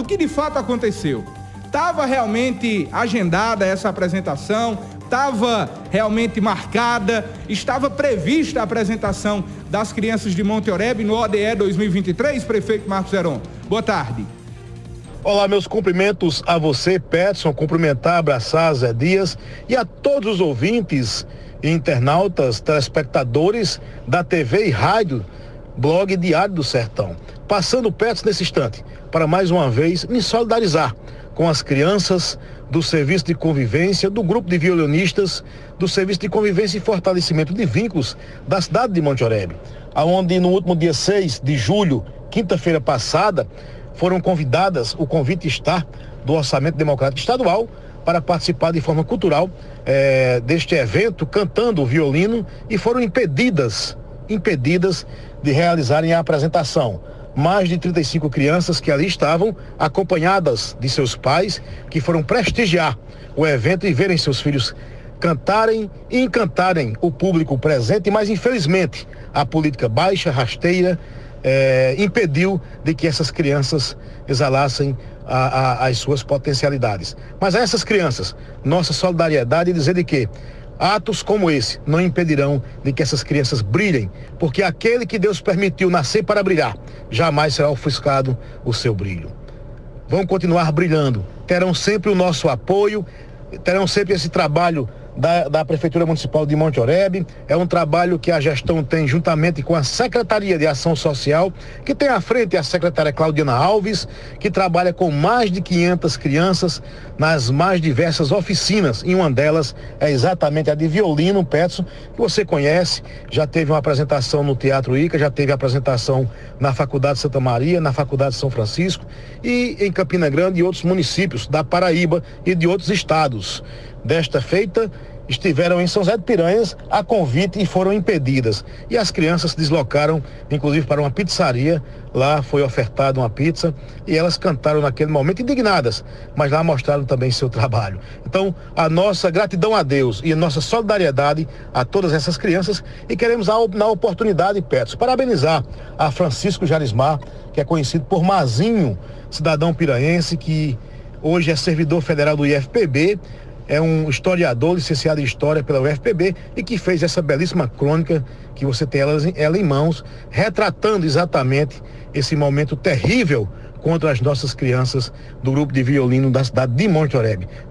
o que de fato aconteceu? Estava realmente agendada essa apresentação? Estava realmente marcada? Estava prevista a apresentação das crianças de Monte Oreb no ODE 2023, prefeito Marcos Zeron? Boa tarde. Olá, meus cumprimentos a você, Peterson, cumprimentar, abraçar Zé Dias e a todos os ouvintes, internautas, telespectadores da TV e rádio, blog Diário do Sertão. Passando Peterson nesse instante, para mais uma vez me solidarizar com as crianças do Serviço de Convivência, do grupo de violinistas, do Serviço de Convivência e Fortalecimento de Vínculos da cidade de Monte Oreb, aonde no último dia 6 de julho, quinta-feira passada, foram convidadas, o convite está do Orçamento Democrático Estadual para participar de forma cultural é, deste evento, cantando o violino, e foram impedidas, impedidas de realizarem a apresentação. Mais de 35 crianças que ali estavam, acompanhadas de seus pais, que foram prestigiar o evento e verem seus filhos cantarem e encantarem o público presente, mas infelizmente a política baixa, rasteira, é, impediu de que essas crianças exalassem a, a, as suas potencialidades. Mas a essas crianças, nossa solidariedade e dizer de que atos como esse não impedirão de que essas crianças brilhem, porque aquele que Deus permitiu nascer para brilhar, jamais será ofuscado o seu brilho. Vão continuar brilhando, terão sempre o nosso apoio, terão sempre esse trabalho da, da Prefeitura Municipal de Monte Oreb. É um trabalho que a gestão tem juntamente com a Secretaria de Ação Social, que tem à frente a secretária Claudiana Alves, que trabalha com mais de 500 crianças nas mais diversas oficinas. E uma delas é exatamente a de violino, Petson, que você conhece, já teve uma apresentação no Teatro Ica, já teve apresentação na Faculdade Santa Maria, na Faculdade São Francisco e em Campina Grande e outros municípios da Paraíba e de outros estados desta feita estiveram em São José de Piranhas a convite e foram impedidas. E as crianças se deslocaram, inclusive, para uma pizzaria. Lá foi ofertada uma pizza e elas cantaram naquele momento indignadas, mas lá mostraram também seu trabalho. Então, a nossa gratidão a Deus e a nossa solidariedade a todas essas crianças e queremos, na oportunidade, Petros, parabenizar a Francisco Jarismar, que é conhecido por Mazinho, cidadão piranhense que hoje é servidor federal do IFPB, é um historiador licenciado em História pela UFPB e que fez essa belíssima crônica que você tem ela, ela em mãos, retratando exatamente esse momento terrível contra as nossas crianças do grupo de violino da cidade de Monte.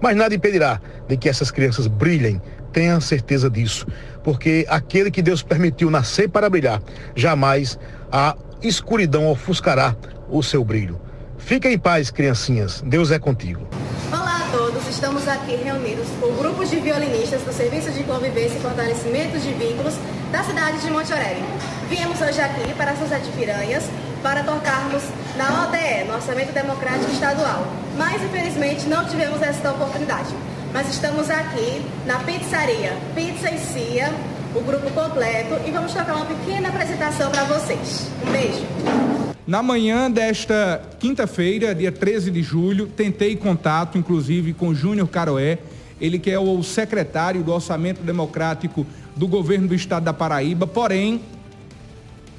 Mas nada impedirá de que essas crianças brilhem, tenha certeza disso, porque aquele que Deus permitiu nascer para brilhar, jamais a escuridão ofuscará o seu brilho. Fiquem em paz, criancinhas. Deus é contigo estamos aqui reunidos por grupos de violinistas do Serviço de Convivência e Fortalecimento de Vínculos da cidade de Monte Aurélio. Viemos hoje aqui para São José de Piranhas para tocarmos na ODE, no Orçamento Democrático Estadual. Mas infelizmente não tivemos essa oportunidade. Mas estamos aqui na pizzaria Pizza e Cia, o grupo completo, e vamos tocar uma pequena apresentação para vocês. Um beijo! Na manhã desta quinta-feira, dia 13 de julho, tentei contato, inclusive, com Júnior Caroé, ele que é o secretário do Orçamento Democrático do governo do estado da Paraíba, porém,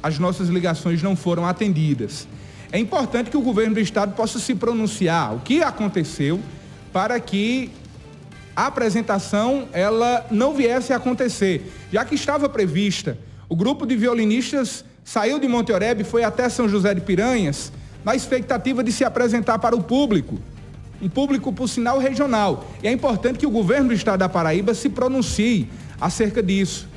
as nossas ligações não foram atendidas. É importante que o governo do estado possa se pronunciar o que aconteceu para que a apresentação ela não viesse a acontecer, já que estava prevista. O grupo de violinistas saiu de Monte Oreb e foi até São José de Piranhas na expectativa de se apresentar para o público. Um público, por sinal, regional. E é importante que o governo do estado da Paraíba se pronuncie acerca disso.